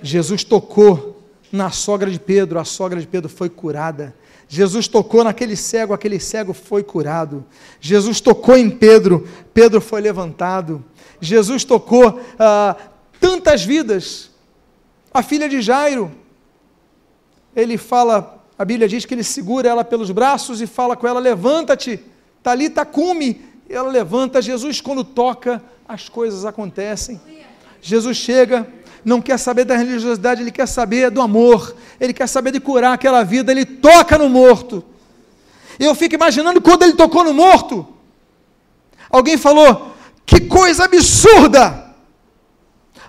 Jesus tocou na sogra de Pedro, a sogra de Pedro foi curada. Jesus tocou naquele cego, aquele cego foi curado. Jesus tocou em Pedro, Pedro foi levantado. Jesus tocou ah, tantas vidas a filha de Jairo, ele fala, a Bíblia diz que ele segura ela pelos braços e fala com ela: Levanta-te, Talita cume. E ela levanta. Jesus, quando toca, as coisas acontecem. Jesus chega, não quer saber da religiosidade, ele quer saber do amor, ele quer saber de curar aquela vida, ele toca no morto. Eu fico imaginando quando ele tocou no morto. Alguém falou: Que coisa absurda!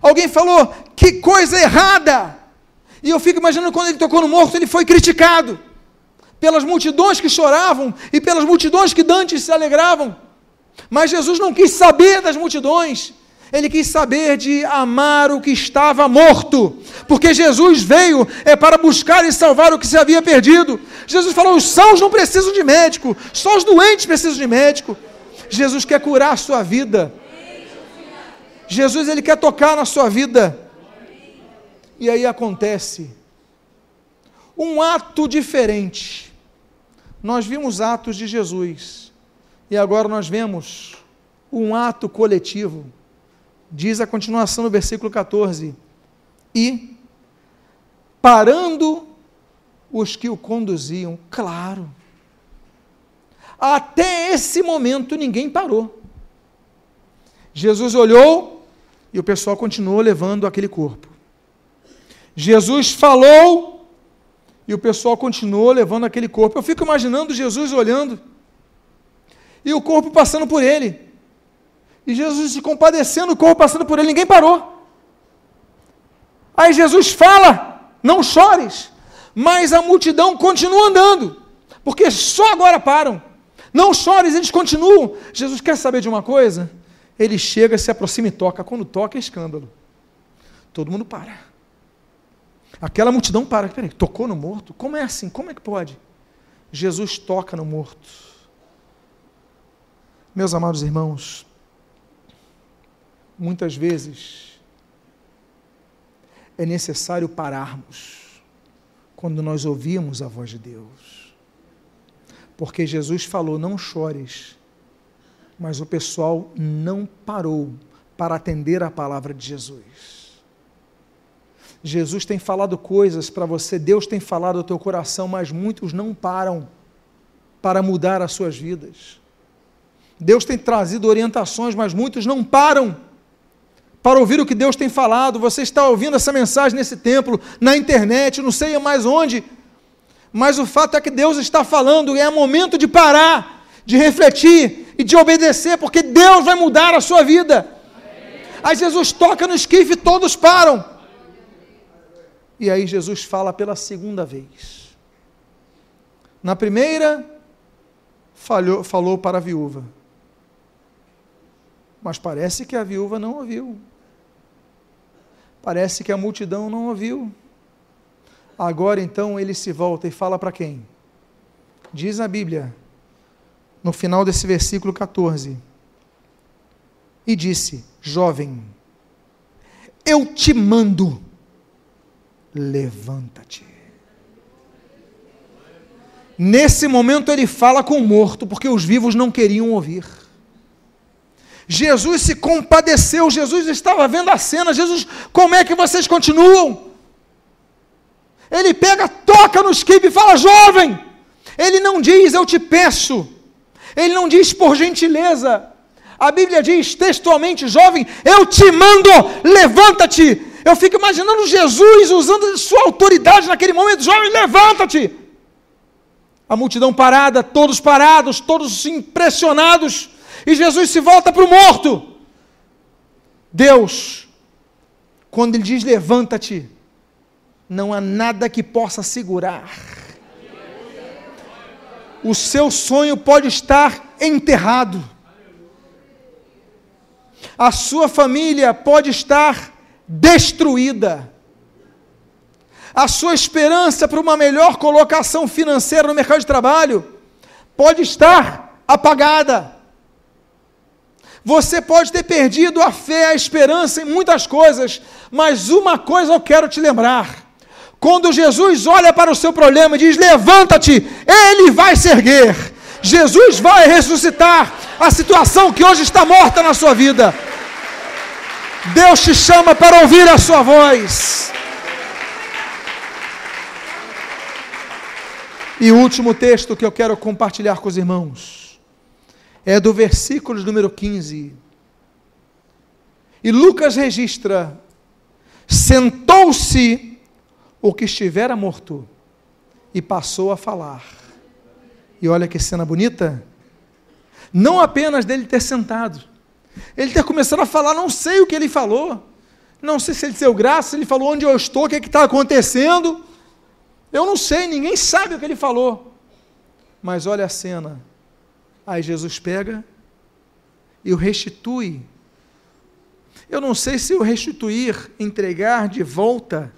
Alguém falou, que coisa errada! E eu fico imaginando quando ele tocou no morto, ele foi criticado pelas multidões que choravam e pelas multidões que dantes se alegravam. Mas Jesus não quis saber das multidões. Ele quis saber de amar o que estava morto, porque Jesus veio é para buscar e salvar o que se havia perdido. Jesus falou: os sãos não precisam de médico, só os doentes precisam de médico. Jesus quer curar a sua vida. Jesus ele quer tocar na sua vida. E aí acontece um ato diferente. Nós vimos atos de Jesus e agora nós vemos um ato coletivo. Diz a continuação no versículo 14: E parando os que o conduziam, claro. Até esse momento ninguém parou. Jesus olhou e o pessoal continuou levando aquele corpo. Jesus falou e o pessoal continuou levando aquele corpo. Eu fico imaginando Jesus olhando e o corpo passando por ele. E Jesus se compadecendo, o corpo passando por ele, ninguém parou. Aí Jesus fala: Não chores, mas a multidão continua andando, porque só agora param. Não chores, eles continuam. Jesus quer saber de uma coisa? Ele chega, se aproxima e toca. Quando toca é escândalo. Todo mundo para. Aquela multidão para. Peraí, tocou no morto? Como é assim? Como é que pode? Jesus toca no morto. Meus amados irmãos, muitas vezes é necessário pararmos quando nós ouvimos a voz de Deus. Porque Jesus falou: não chores, mas o pessoal não parou para atender a palavra de Jesus. Jesus tem falado coisas para você, Deus tem falado ao teu coração, mas muitos não param para mudar as suas vidas. Deus tem trazido orientações, mas muitos não param para ouvir o que Deus tem falado. Você está ouvindo essa mensagem nesse templo, na internet, não sei mais onde. Mas o fato é que Deus está falando e é momento de parar, de refletir e de obedecer, porque Deus vai mudar a sua vida. Aí Jesus toca no esquife e todos param. E aí Jesus fala pela segunda vez. Na primeira, falhou, falou para a viúva. Mas parece que a viúva não ouviu. Parece que a multidão não ouviu. Agora então ele se volta e fala para quem? Diz a Bíblia, no final desse versículo 14: E disse: Jovem, eu te mando, levanta-te. Nesse momento ele fala com o morto, porque os vivos não queriam ouvir. Jesus se compadeceu, Jesus estava vendo a cena. Jesus, como é que vocês continuam? Ele pega, toca no esquipe e fala: jovem. Ele não diz, eu te peço. Ele não diz por gentileza. A Bíblia diz textualmente: jovem, eu te mando, levanta-te. Eu fico imaginando Jesus usando sua autoridade naquele momento: jovem, levanta-te. A multidão parada, todos parados, todos impressionados e Jesus se volta para o morto. Deus, quando Ele diz levanta-te, não há nada que possa segurar. O seu sonho pode estar enterrado. A sua família pode estar destruída. A sua esperança para uma melhor colocação financeira no mercado de trabalho pode estar apagada. Você pode ter perdido a fé, a esperança em muitas coisas, mas uma coisa eu quero te lembrar. Quando Jesus olha para o seu problema e diz: Levanta-te, ele vai se erguer. Jesus vai ressuscitar a situação que hoje está morta na sua vida. Deus te chama para ouvir a sua voz. E o último texto que eu quero compartilhar com os irmãos é do versículo número 15. E Lucas registra: sentou-se o que estivera morto e passou a falar. E olha que cena bonita. Não apenas dele ter sentado, ele ter começado a falar, não sei o que ele falou, não sei se ele deu graça, se ele falou onde eu estou, o que é está acontecendo. Eu não sei, ninguém sabe o que ele falou. Mas olha a cena. Aí Jesus pega e o restitui Eu não sei se o restituir, entregar de volta,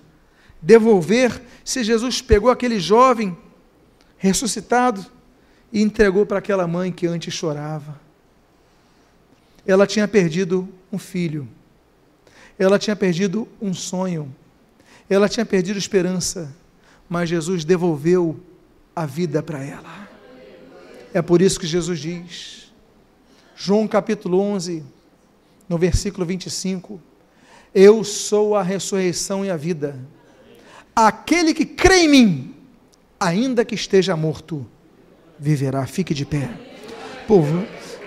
devolver, se Jesus pegou aquele jovem ressuscitado e entregou para aquela mãe que antes chorava. Ela tinha perdido um filho, ela tinha perdido um sonho, ela tinha perdido esperança, mas Jesus devolveu a vida para ela. É por isso que Jesus diz, João capítulo 11, no versículo 25: Eu sou a ressurreição e a vida. Aquele que crê em mim, ainda que esteja morto, viverá. Fique de pé. Povo,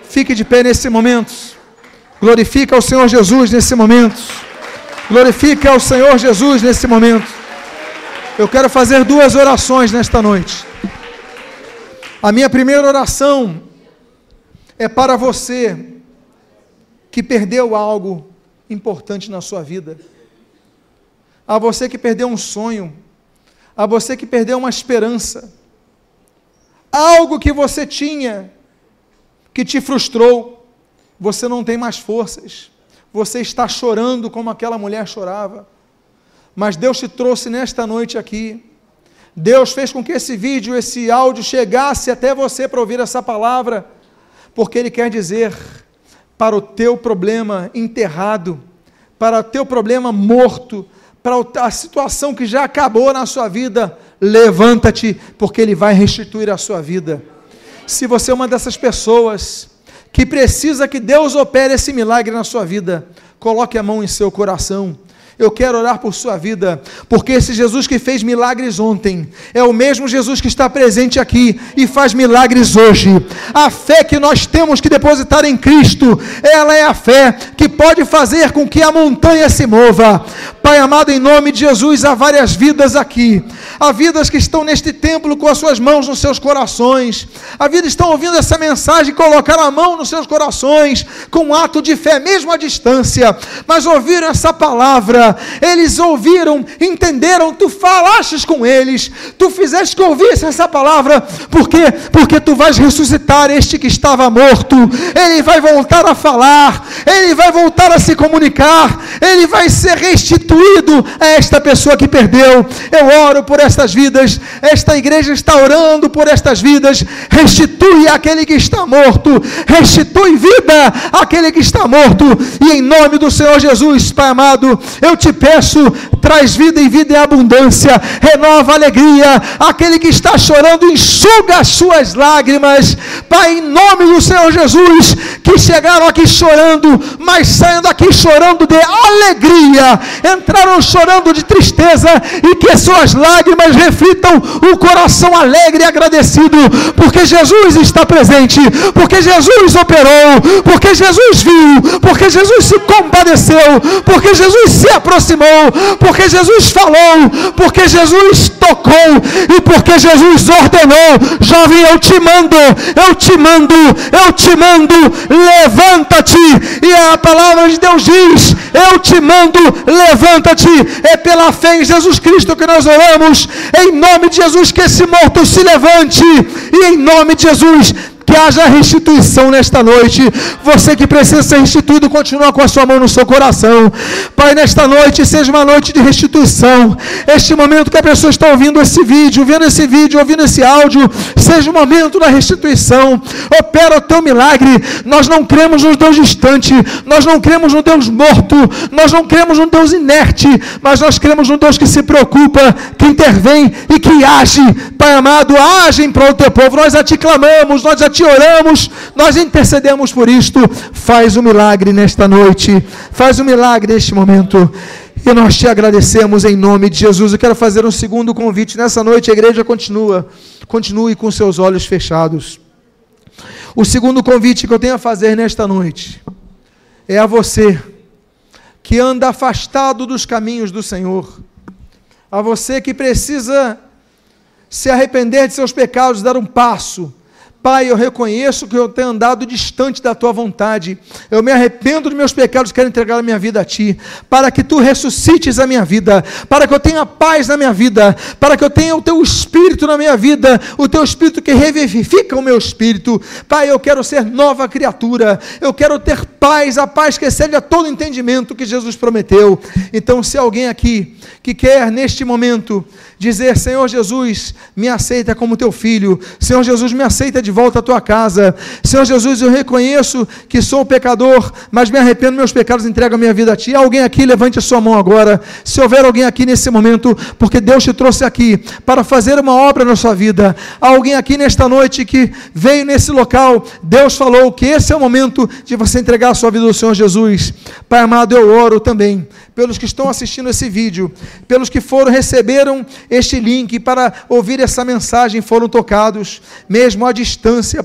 fique de pé nesse momento. Glorifica ao Senhor Jesus nesse momento. Glorifica ao Senhor Jesus nesse momento. Eu quero fazer duas orações nesta noite. A minha primeira oração é para você que perdeu algo importante na sua vida, a você que perdeu um sonho, a você que perdeu uma esperança, algo que você tinha que te frustrou, você não tem mais forças, você está chorando como aquela mulher chorava, mas Deus te trouxe nesta noite aqui. Deus fez com que esse vídeo, esse áudio chegasse até você para ouvir essa palavra, porque Ele quer dizer: para o teu problema enterrado, para o teu problema morto, para a situação que já acabou na sua vida, levanta-te, porque Ele vai restituir a sua vida. Se você é uma dessas pessoas que precisa que Deus opere esse milagre na sua vida, coloque a mão em seu coração eu quero orar por sua vida, porque esse Jesus que fez milagres ontem é o mesmo Jesus que está presente aqui e faz milagres hoje. A fé que nós temos que depositar em Cristo, ela é a fé que pode fazer com que a montanha se mova. Pai amado, em nome de Jesus, há várias vidas aqui. Há vidas que estão neste templo com as suas mãos nos seus corações. Há vidas que estão ouvindo essa mensagem e colocaram a mão nos seus corações com um ato de fé, mesmo à distância, mas ouviram essa palavra eles ouviram, entenderam, tu falastes com eles, tu fizeste que ouvisse essa palavra, por quê? Porque tu vais ressuscitar este que estava morto, ele vai voltar a falar, ele vai voltar a se comunicar, ele vai ser restituído a esta pessoa que perdeu. Eu oro por estas vidas, esta igreja está orando por estas vidas, restitui aquele que está morto, restitui vida àquele que está morto, e em nome do Senhor Jesus, Pai amado, eu te peço, traz vida e vida em abundância, renova a alegria, aquele que está chorando, enxuga as suas lágrimas, Pai, em nome do Senhor Jesus, que chegaram aqui chorando, mas saiam daqui chorando de alegria, entraram chorando de tristeza, e que suas lágrimas reflitam o coração alegre e agradecido, porque Jesus está presente, porque Jesus operou, porque Jesus viu, porque Jesus se compadeceu, porque Jesus se aproximou, porque Jesus falou, porque Jesus tocou e porque Jesus ordenou: jovem, eu te mando, eu te mando, eu te mando, levanta-te. E a palavra de Deus diz: eu te mando, levanta-te. É pela fé em Jesus Cristo que nós oramos, em nome de Jesus, que esse morto se levante, e em nome de Jesus que haja restituição nesta noite. Você que precisa ser restituído, continua com a sua mão no seu coração. Pai, nesta noite seja uma noite de restituição. Este momento que a pessoa está ouvindo esse vídeo, vendo esse vídeo, ouvindo esse áudio, seja o um momento da restituição. Opera o teu milagre. Nós não cremos no Deus distante, nós não cremos no Deus morto, nós não cremos no Deus inerte, mas nós cremos no Deus que se preocupa, que intervém e que age. Pai amado, age prol do teu povo. Nós a te clamamos, nós a te oramos, nós intercedemos por isto. Faz o um milagre nesta noite, faz o um milagre neste momento. E nós te agradecemos em nome de Jesus. Eu quero fazer um segundo convite. Nessa noite a igreja continua, continue com seus olhos fechados. O segundo convite que eu tenho a fazer nesta noite é a você que anda afastado dos caminhos do Senhor, a você que precisa se arrepender de seus pecados, dar um passo Pai, eu reconheço que eu tenho andado distante da tua vontade. Eu me arrependo dos meus pecados, quero entregar a minha vida a ti, para que tu ressuscites a minha vida, para que eu tenha paz na minha vida, para que eu tenha o teu espírito na minha vida, o teu espírito que revivifica o meu espírito. Pai, eu quero ser nova criatura. Eu quero ter paz, a paz que excede a todo entendimento que Jesus prometeu. Então, se alguém aqui que quer neste momento dizer: Senhor Jesus, me aceita como teu filho. Senhor Jesus, me aceita de volta à tua casa. Senhor Jesus, eu reconheço que sou um pecador, mas me arrependo meus pecados, entrego a minha vida a ti. Alguém aqui, levante a sua mão agora. Se houver alguém aqui nesse momento, porque Deus te trouxe aqui para fazer uma obra na sua vida. Alguém aqui nesta noite que veio nesse local, Deus falou que esse é o momento de você entregar a sua vida ao Senhor Jesus. Pai amado, eu oro também pelos que estão assistindo esse vídeo, pelos que foram receberam este link para ouvir essa mensagem, foram tocados, mesmo à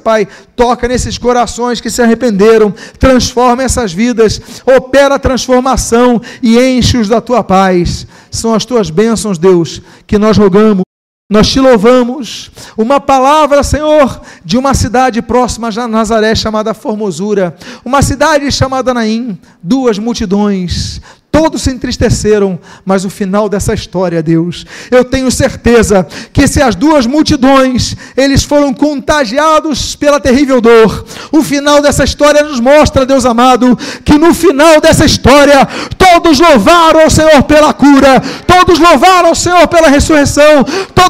Pai, toca nesses corações que se arrependeram, transforma essas vidas, opera a transformação e enche-os da tua paz. São as tuas bênçãos, Deus, que nós rogamos. Nós te louvamos. Uma palavra, Senhor, de uma cidade próxima a Nazaré chamada Formosura, uma cidade chamada Naim, duas multidões, Todos se entristeceram, mas o final dessa história, Deus, eu tenho certeza que se as duas multidões, eles foram contagiados pela terrível dor, o final dessa história nos mostra, Deus amado, que no final dessa história, todos louvaram ao Senhor pela cura, todos louvaram ao Senhor pela ressurreição, todos